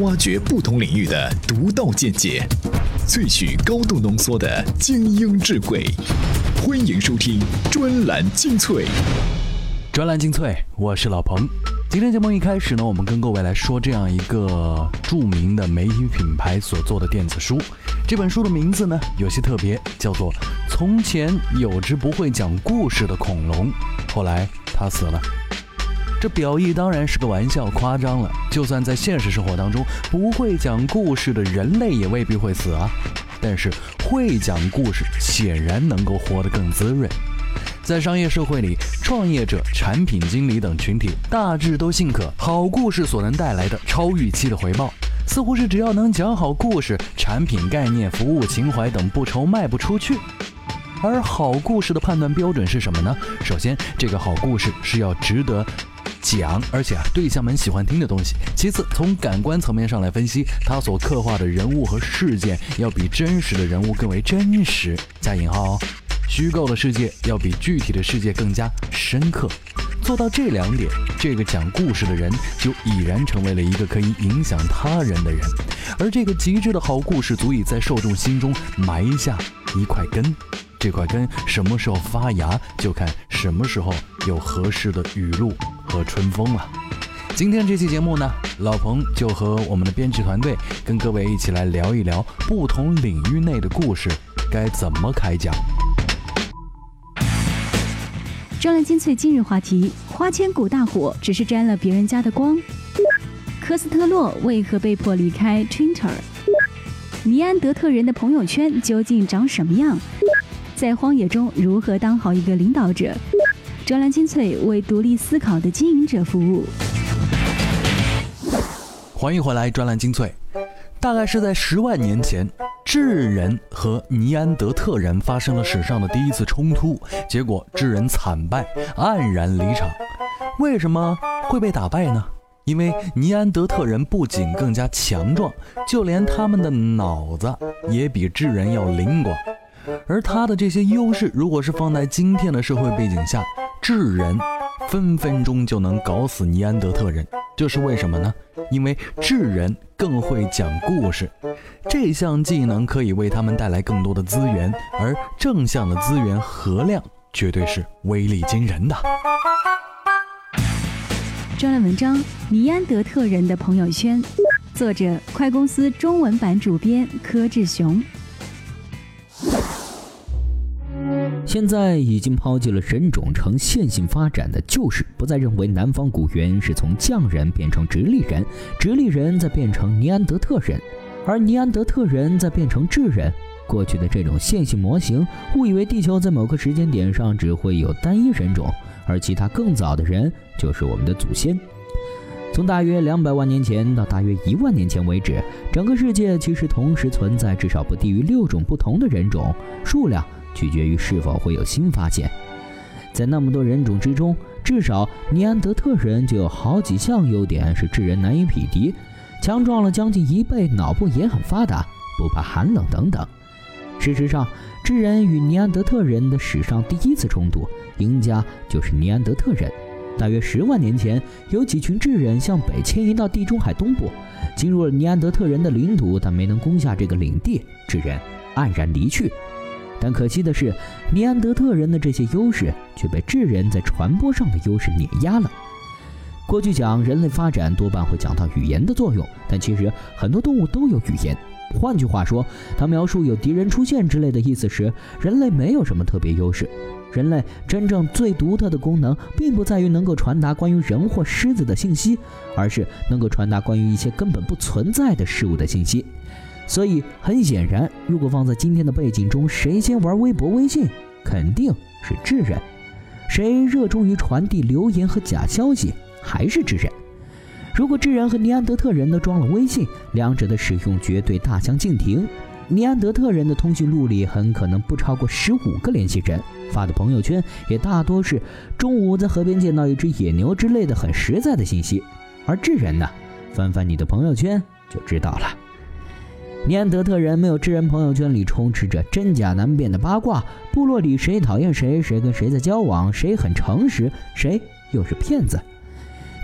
挖掘不同领域的独到见解，萃取高度浓缩的精英智慧。欢迎收听专栏精粹。专栏精粹，我是老彭。今天节目一开始呢，我们跟各位来说这样一个著名的媒体品牌所做的电子书。这本书的名字呢有些特别，叫做《从前有只不会讲故事的恐龙，后来它死了》。这表意当然是个玩笑，夸张了。就算在现实生活当中，不会讲故事的人类也未必会死啊。但是会讲故事显然能够活得更滋润。在商业社会里，创业者、产品经理等群体大致都信可好故事所能带来的超预期的回报，似乎是只要能讲好故事，产品概念、服务、情怀等不愁卖不出去。而好故事的判断标准是什么呢？首先，这个好故事是要值得。讲，而且啊，对象们喜欢听的东西。其次，从感官层面上来分析，他所刻画的人物和事件要比真实的人物更为真实（加引号）。虚构的世界要比具体的世界更加深刻。做到这两点，这个讲故事的人就已然成为了一个可以影响他人的人。而这个极致的好故事，足以在受众心中埋下一块根。这块根什么时候发芽，就看什么时候有合适的雨露。和春风了。今天这期节目呢，老彭就和我们的编辑团队跟各位一起来聊一聊不同领域内的故事该怎么开讲。专栏精粹今日话题：花千骨大火只是沾了别人家的光。科斯特洛为何被迫离开 Twitter？尼安德特人的朋友圈究竟长什么样？在荒野中如何当好一个领导者？专栏精粹为独立思考的经营者服务。欢迎回来，专栏精粹。大概是在十万年前，智人和尼安德特人发生了史上的第一次冲突，结果智人惨败，黯然离场。为什么会被打败呢？因为尼安德特人不仅更加强壮，就连他们的脑子也比智人要灵光。而他的这些优势，如果是放在今天的社会背景下，智人分分钟就能搞死尼安德特人，这是为什么呢？因为智人更会讲故事，这项技能可以为他们带来更多的资源，而正向的资源和量绝对是威力惊人的。专栏文章《尼安德特人的朋友圈》，作者：快公司中文版主编柯志雄。现在已经抛弃了人种呈线性发展的旧事，不再认为南方古猿是从匠人变成直立人，直立人再变成尼安德特人，而尼安德特人再变成智人。过去的这种线性模型误以为地球在某个时间点上只会有单一人种，而其他更早的人就是我们的祖先。从大约两百万年前到大约一万年前为止，整个世界其实同时存在至少不低于六种不同的人种，数量。取决于是否会有新发现。在那么多人种之中，至少尼安德特人就有好几项优点是智人难以匹敌：强壮了将近一倍，脑部也很发达，不怕寒冷等等。事实上，智人与尼安德特人的史上第一次冲突，赢家就是尼安德特人。大约十万年前，有几群智人向北迁移到地中海东部，进入了尼安德特人的领土，但没能攻下这个领地，智人黯然离去。但可惜的是，尼安德特人的这些优势却被智人在传播上的优势碾压了。过去讲人类发展多半会讲到语言的作用，但其实很多动物都有语言。换句话说，当描述有敌人出现之类的意思时，人类没有什么特别优势。人类真正最独特的功能，并不在于能够传达关于人或狮子的信息，而是能够传达关于一些根本不存在的事物的信息。所以很显然，如果放在今天的背景中，谁先玩微博、微信，肯定是智人；谁热衷于传递流言和假消息，还是智人。如果智人和尼安德特人都装了微信，两者的使用绝对大相径庭。尼安德特人的通讯录里很可能不超过十五个联系人，发的朋友圈也大多是中午在河边见到一只野牛之类的很实在的信息。而智人呢，翻翻你的朋友圈就知道了。尼安德特人没有智人朋友圈里充斥着真假难辨的八卦，部落里谁讨厌谁，谁跟谁在交往，谁很诚实，谁又是骗子。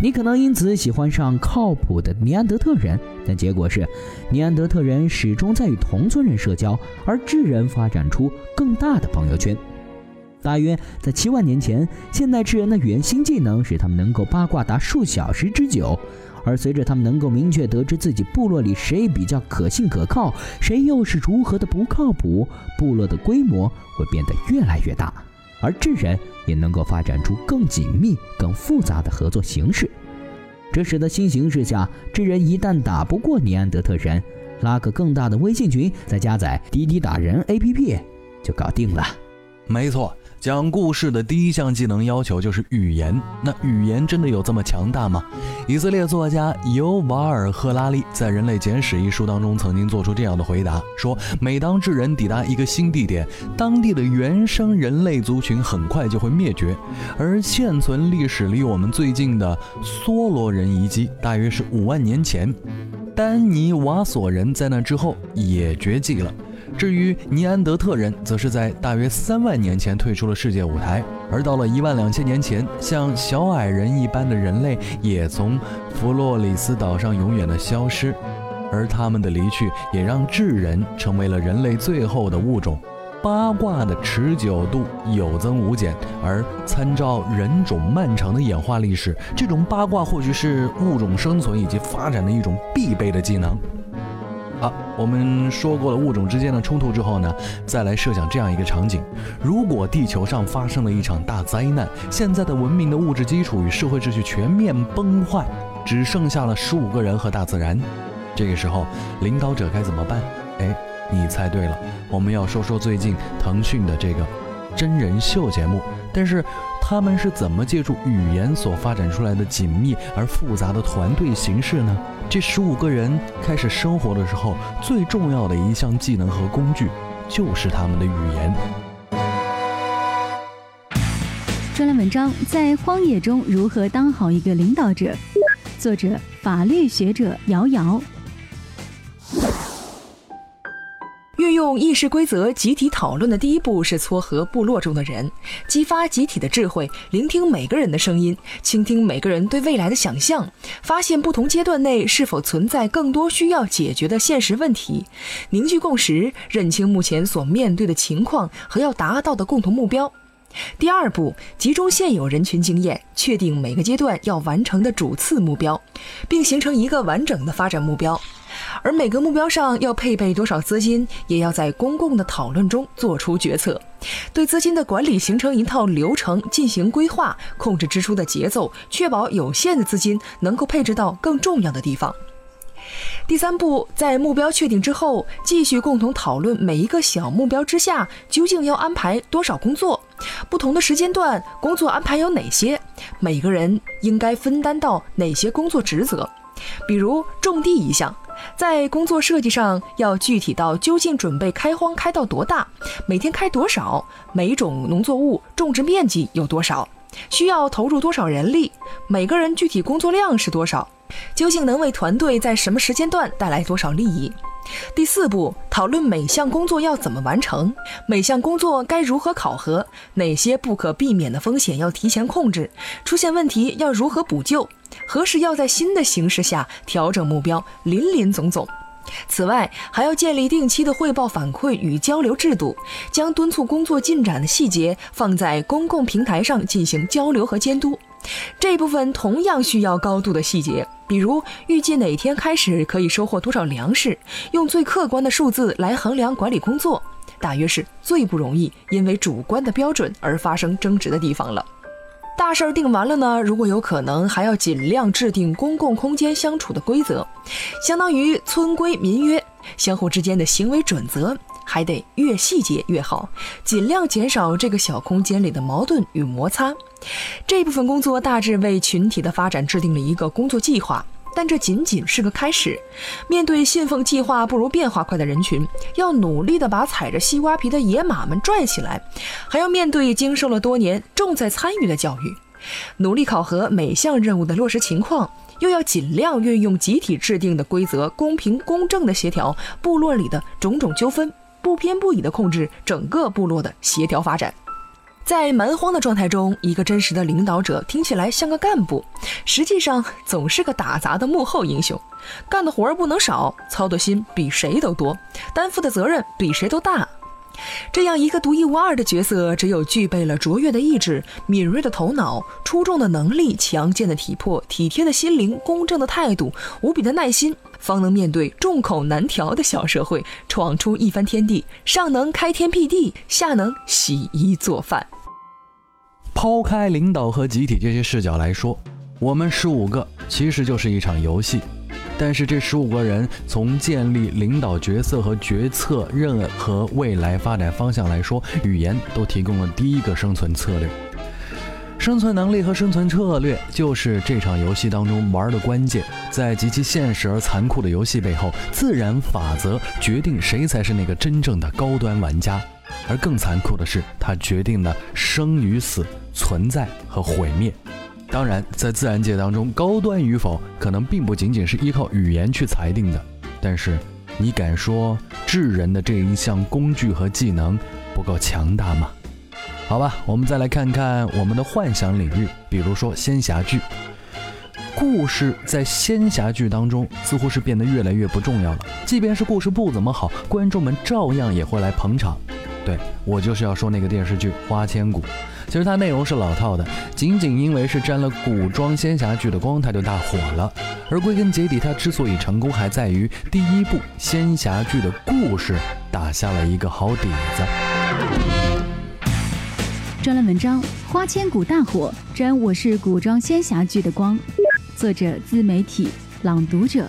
你可能因此喜欢上靠谱的尼安德特人，但结果是，尼安德特人始终在与同村人社交，而智人发展出更大的朋友圈。大约在七万年前，现代智人的语言新技能使他们能够八卦达数小时之久。而随着他们能够明确得知自己部落里谁比较可信可靠，谁又是如何的不靠谱，部落的规模会变得越来越大，而智人也能够发展出更紧密、更复杂的合作形式。这使得新形势下，智人一旦打不过尼安德特人，拉个更大的微信群，再加载滴滴打人 APP，就搞定了。没错。讲故事的第一项技能要求就是语言。那语言真的有这么强大吗？以色列作家尤瓦尔·赫拉利在《人类简史》一书当中曾经做出这样的回答：说，每当智人抵达一个新地点，当地的原生人类族群很快就会灭绝。而现存历史离我们最近的梭罗人遗迹，大约是五万年前，丹尼瓦索人在那之后也绝迹了。至于尼安德特人，则是在大约三万年前退出了世界舞台，而到了一万两千年前，像小矮人一般的人类也从弗洛里斯岛上永远的消失，而他们的离去也让智人成为了人类最后的物种。八卦的持久度有增无减，而参照人种漫长的演化历史，这种八卦或许是物种生存以及发展的一种必备的技能。好，我们说过了物种之间的冲突之后呢，再来设想这样一个场景：如果地球上发生了一场大灾难，现在的文明的物质基础与社会秩序全面崩坏，只剩下了十五个人和大自然，这个时候领导者该怎么办？哎，你猜对了，我们要说说最近腾讯的这个真人秀节目，但是。他们是怎么借助语言所发展出来的紧密而复杂的团队形式呢？这十五个人开始生活的时候，最重要的一项技能和工具就是他们的语言。专栏文章在荒野中如何当好一个领导者，作者法律学者瑶瑶。用议事规则集体讨论的第一步是撮合部落中的人，激发集体的智慧，聆听每个人的声音，倾听每个人对未来的想象，发现不同阶段内是否存在更多需要解决的现实问题，凝聚共识，认清目前所面对的情况和要达到的共同目标。第二步，集中现有人群经验，确定每个阶段要完成的主次目标，并形成一个完整的发展目标。而每个目标上要配备多少资金，也要在公共的讨论中做出决策。对资金的管理形成一套流程进行规划，控制支出的节奏，确保有限的资金能够配置到更重要的地方。第三步，在目标确定之后，继续共同讨论每一个小目标之下究竟要安排多少工作，不同的时间段工作安排有哪些，每个人应该分担到哪些工作职责。比如种地一项，在工作设计上要具体到究竟准备开荒开到多大，每天开多少，每种农作物种植面积有多少，需要投入多少人力，每个人具体工作量是多少，究竟能为团队在什么时间段带来多少利益。第四步，讨论每项工作要怎么完成，每项工作该如何考核，哪些不可避免的风险要提前控制，出现问题要如何补救，何时要在新的形势下调整目标，林林总总。此外，还要建立定期的汇报反馈与交流制度，将敦促工作进展的细节放在公共平台上进行交流和监督。这部分同样需要高度的细节，比如预计哪天开始可以收获多少粮食，用最客观的数字来衡量管理工作，大约是最不容易因为主观的标准而发生争执的地方了。大事儿定完了呢，如果有可能，还要尽量制定公共空间相处的规则，相当于村规民约，相互之间的行为准则，还得越细节越好，尽量减少这个小空间里的矛盾与摩擦。这部分工作大致为群体的发展制定了一个工作计划，但这仅仅是个开始。面对信奉计划不如变化快的人群，要努力的把踩着西瓜皮的野马们拽起来，还要面对经受了多年重在参与的教育，努力考核每项任务的落实情况，又要尽量运用集体制定的规则，公平公正的协调部落里的种种纠纷，不偏不倚的控制整个部落的协调发展。在蛮荒的状态中，一个真实的领导者听起来像个干部，实际上总是个打杂的幕后英雄，干的活儿不能少，操的心比谁都多，担负的责任比谁都大。这样一个独一无二的角色，只有具备了卓越的意志、敏锐的头脑、出众的能力、强健的体魄、体贴的心灵、公正的态度、无比的耐心，方能面对众口难调的小社会，闯出一番天地。上能开天辟地，下能洗衣做饭。抛开领导和集体这些视角来说，我们十五个其实就是一场游戏。但是这十五个人从建立领导角色和决策任何未来发展方向来说，语言都提供了第一个生存策略。生存能力和生存策略就是这场游戏当中玩的关键。在极其现实而残酷的游戏背后，自然法则决定谁才是那个真正的高端玩家，而更残酷的是，它决定了生与死、存在和毁灭。当然，在自然界当中，高端与否可能并不仅仅是依靠语言去裁定的。但是，你敢说智人的这一项工具和技能不够强大吗？好吧，我们再来看看我们的幻想领域，比如说仙侠剧。故事在仙侠剧当中似乎是变得越来越不重要了。即便是故事不怎么好，观众们照样也会来捧场。对我就是要说那个电视剧《花千骨》。其实它内容是老套的，仅仅因为是沾了古装仙侠剧的光，它就大火了。而归根结底，它之所以成功，还在于第一部仙侠剧的故事打下了一个好底子。专栏文章《花千骨》大火，沾我是古装仙侠剧的光。作者：自媒体朗读者。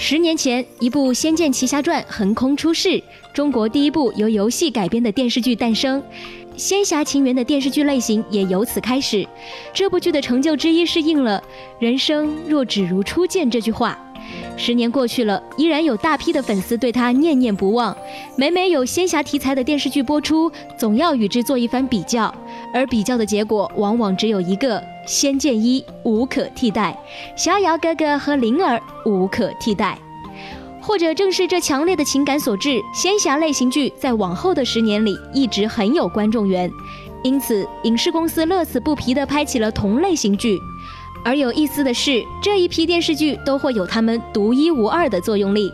十年前，一部《仙剑奇侠传》横空出世，中国第一部由游戏改编的电视剧诞生，仙侠情缘的电视剧类型也由此开始。这部剧的成就之一是应了“人生若只如初见”这句话。十年过去了，依然有大批的粉丝对他念念不忘。每每有仙侠题材的电视剧播出，总要与之做一番比较，而比较的结果往往只有一个：仙剑一无可替代，逍遥哥哥和灵儿无可替代。或者正是这强烈的情感所致，仙侠类型剧在往后的十年里一直很有观众缘，因此影视公司乐此不疲地拍起了同类型剧。而有意思的是，这一批电视剧都会有他们独一无二的作用力。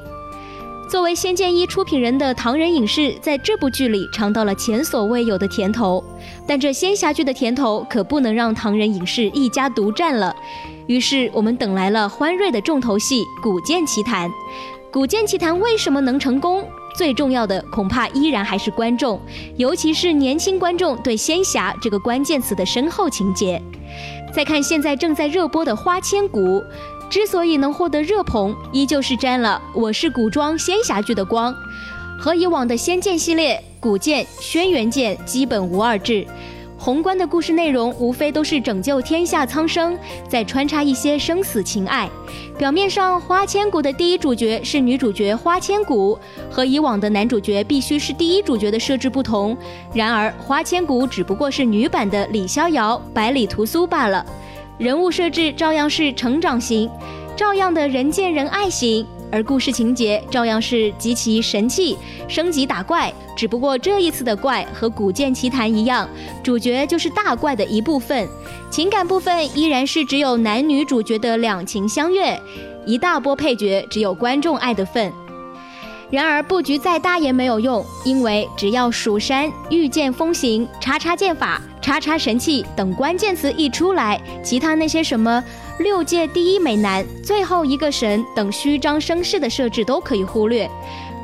作为《仙剑一》出品人的唐人影视，在这部剧里尝到了前所未有的甜头。但这仙侠剧的甜头可不能让唐人影视一家独占了。于是我们等来了欢瑞的重头戏《古剑奇谭》。《古剑奇谭》为什么能成功？最重要的恐怕依然还是观众，尤其是年轻观众对仙侠这个关键词的深厚情结。再看现在正在热播的《花千骨》，之所以能获得热捧，依旧是沾了我是古装仙侠剧的光，和以往的仙剑系列、古剑、轩辕剑基本无二致。宏观的故事内容无非都是拯救天下苍生，再穿插一些生死情爱。表面上，花千骨的第一主角是女主角花千骨，和以往的男主角必须是第一主角的设置不同。然而，花千骨只不过是女版的李逍遥、百里屠苏罢了，人物设置照样是成长型，照样的人见人爱型。而故事情节照样是极其神气，升级打怪，只不过这一次的怪和《古剑奇谭》一样，主角就是大怪的一部分，情感部分依然是只有男女主角的两情相悦，一大波配角只有观众爱的份。然而布局再大也没有用，因为只要蜀山御剑风行、叉叉剑法、叉叉神器等关键词一出来，其他那些什么。六界第一美男、最后一个神等虚张声势的设置都可以忽略，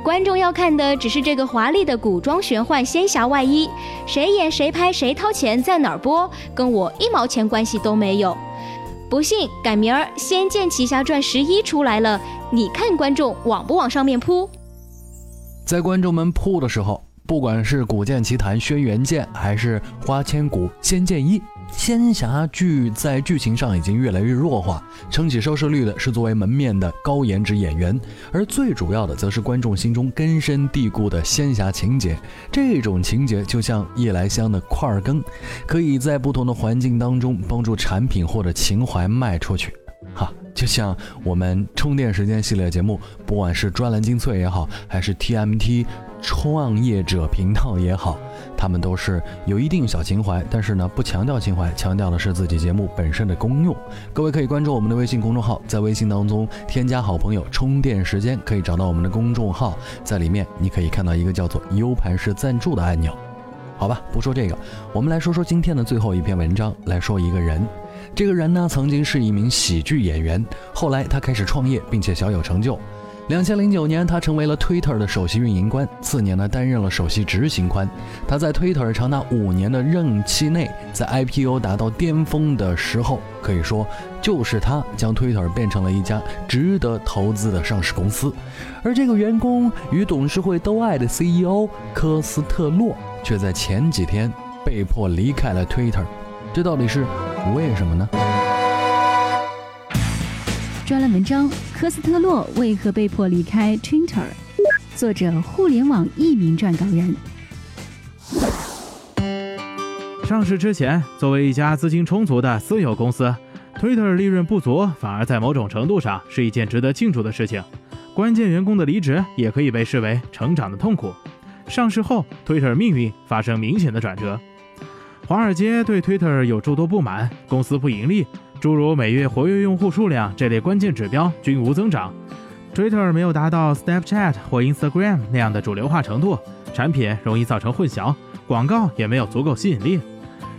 观众要看的只是这个华丽的古装玄幻仙侠外衣，谁演谁拍谁掏钱在哪儿播，跟我一毛钱关系都没有。不信，赶明儿《仙剑奇侠传十一》出来了，你看观众往不往上面扑？在观众们铺的时候，不管是《古剑奇谭》《轩辕剑》，还是《花千骨》《仙剑一》。仙侠剧在剧情上已经越来越弱化，撑起收视率的是作为门面的高颜值演员，而最主要的则是观众心中根深蒂固的仙侠情节。这种情节就像夜来香的块儿羹，可以在不同的环境当中帮助产品或者情怀卖出去。哈，就像我们充电时间系列节目，不管是专栏精粹也好，还是 TMT 创业者频道也好，他们都是有一定小情怀，但是呢不强调情怀，强调的是自己节目本身的功用。各位可以关注我们的微信公众号，在微信当中添加好朋友充电时间，可以找到我们的公众号，在里面你可以看到一个叫做 U 盘式赞助的按钮。好吧，不说这个，我们来说说今天的最后一篇文章，来说一个人。这个人呢，曾经是一名喜剧演员，后来他开始创业，并且小有成就。两千零九年，他成为了 Twitter 的首席运营官，次年呢，担任了首席执行官。他在 Twitter 长达五年的任期内，在 IPO 达到巅峰的时候，可以说就是他将 Twitter 变成了一家值得投资的上市公司。而这个员工与董事会都爱的 CEO 科斯特洛，却在前几天被迫离开了 Twitter，这到底是为什么呢？专栏文章：科斯特洛为何被迫离开 Twitter？作者：互联网一名撰稿人。上市之前，作为一家资金充足的私有公司，Twitter 利润不足，反而在某种程度上是一件值得庆祝的事情。关键员工的离职也可以被视为成长的痛苦。上市后，Twitter 命运发生明显的转折。华尔街对 Twitter 有诸多不满，公司不盈利。诸如每月活跃用户数量这类关键指标均无增长，Twitter 没有达到 Snapchat 或 Instagram 那样的主流化程度，产品容易造成混淆，广告也没有足够吸引力。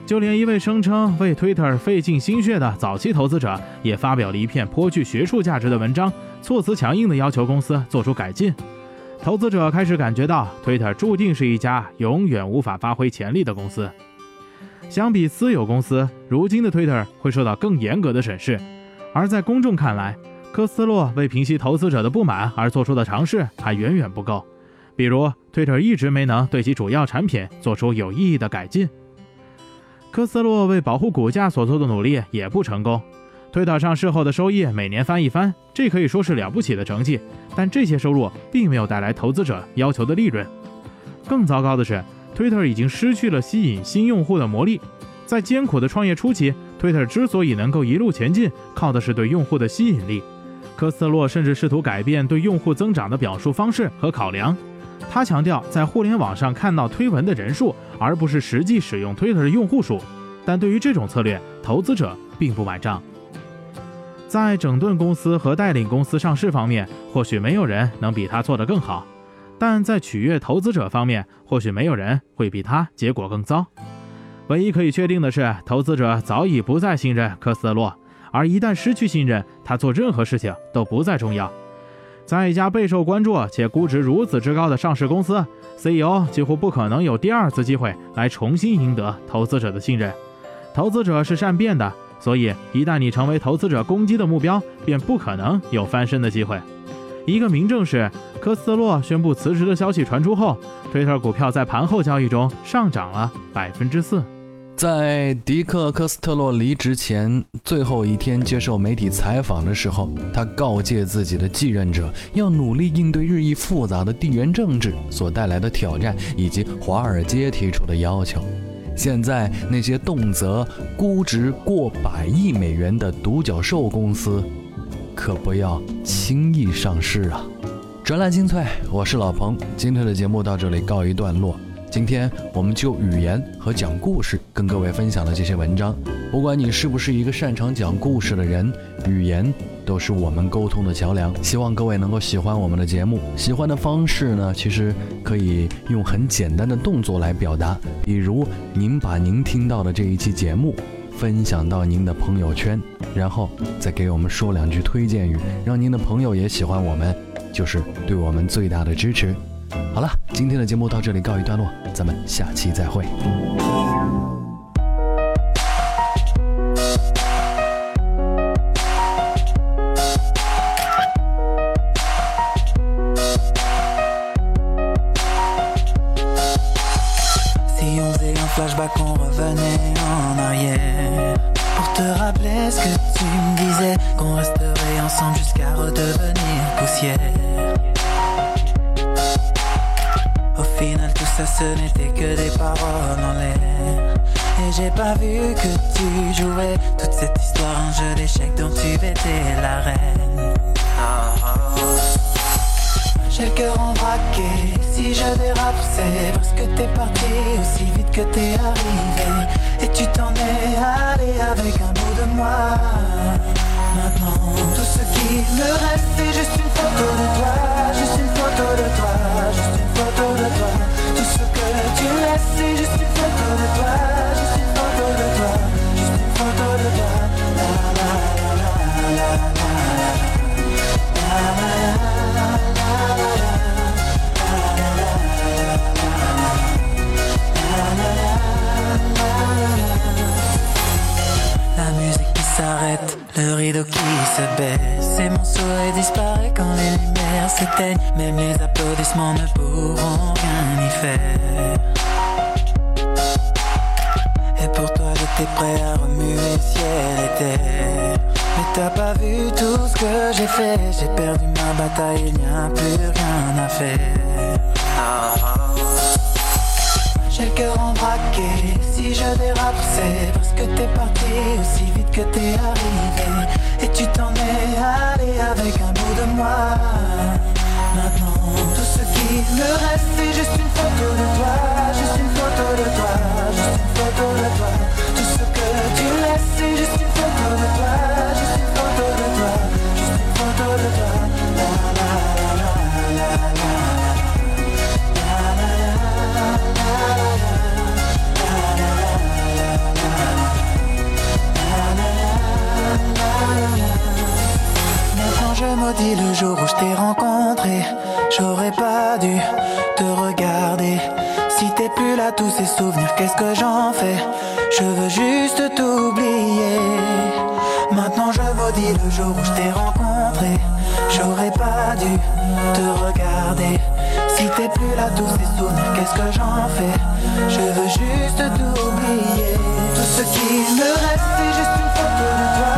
就连一位声称为 Twitter 费尽心血的早期投资者，也发表了一篇颇具学术价值的文章，措辞强硬地要求公司做出改进。投资者开始感觉到 Twitter 注定是一家永远无法发挥潜力的公司。相比私有公司，如今的 Twitter 会受到更严格的审视。而在公众看来，科斯洛为平息投资者的不满而做出的尝试还远远不够。比如，Twitter 一直没能对其主要产品做出有意义的改进。科斯洛为保护股价所做的努力也不成功。Twitter 上市后的收益每年翻一番，这可以说是了不起的成绩。但这些收入并没有带来投资者要求的利润。更糟糕的是。Twitter 已经失去了吸引新用户的魔力。在艰苦的创业初期，Twitter 之所以能够一路前进，靠的是对用户的吸引力。科斯特洛甚至试图改变对用户增长的表述方式和考量。他强调在互联网上看到推文的人数，而不是实际使用 Twitter 的用户数。但对于这种策略，投资者并不买账。在整顿公司和带领公司上市方面，或许没有人能比他做得更好。但在取悦投资者方面，或许没有人会比他结果更糟。唯一可以确定的是，投资者早已不再信任科斯特洛，而一旦失去信任，他做任何事情都不再重要。在一家备受关注且估值如此之高的上市公司，CEO 几乎不可能有第二次机会来重新赢得投资者的信任。投资者是善变的，所以一旦你成为投资者攻击的目标，便不可能有翻身的机会。一个明证是，科斯特洛宣布辞职的消息传出后，Twitter 股票在盘后交易中上涨了百分之四。在迪克·科斯特洛离职前最后一天接受媒体采访的时候，他告诫自己的继任者要努力应对日益复杂的地缘政治所带来的挑战，以及华尔街提出的要求。现在那些动辄估值过百亿美元的独角兽公司。可不要轻易上市啊！专栏精粹，我是老彭，今天的节目到这里告一段落。今天我们就语言和讲故事跟各位分享了这些文章。不管你是不是一个擅长讲故事的人，语言都是我们沟通的桥梁。希望各位能够喜欢我们的节目。喜欢的方式呢，其实可以用很简单的动作来表达，比如您把您听到的这一期节目。分享到您的朋友圈，然后再给我们说两句推荐语，让您的朋友也喜欢我们，就是对我们最大的支持。好了，今天的节目到这里告一段落，咱们下期再会。Jusqu'à redevenir poussière. Au final, tout ça, ce n'était que des paroles en l'air. Et j'ai pas vu que tu jouais toute cette histoire, un jeu d'échecs dont tu étais la reine. J'ai en braqué, si je je dérape, c'est parce que t'es parti aussi vite que t'es arrivé. Et tu t'en es allé avec un bout de moi. Maintenant, tout ce qui me reste, c'est juste une photo de toi. Juste une photo de toi. C'est parce que t'es parti aussi vite que t'es arrivé. Et tu t'en es allé avec un bout de moi. Maintenant tout ce qui me reste c'est juste une Le jour où je t'ai rencontré J'aurais pas dû te regarder. Si t'es plus là tous ces souvenirs qu'est-ce que j'en fais? Je veux juste t'oublier. Maintenant je maudis le jour où je t'ai rencontré J'aurais pas dû te regarder. Si t'es plus là tous ces souvenirs qu'est-ce que j'en fais? Je veux juste t'oublier. Tout ce qui me reste c'est juste une photo de toi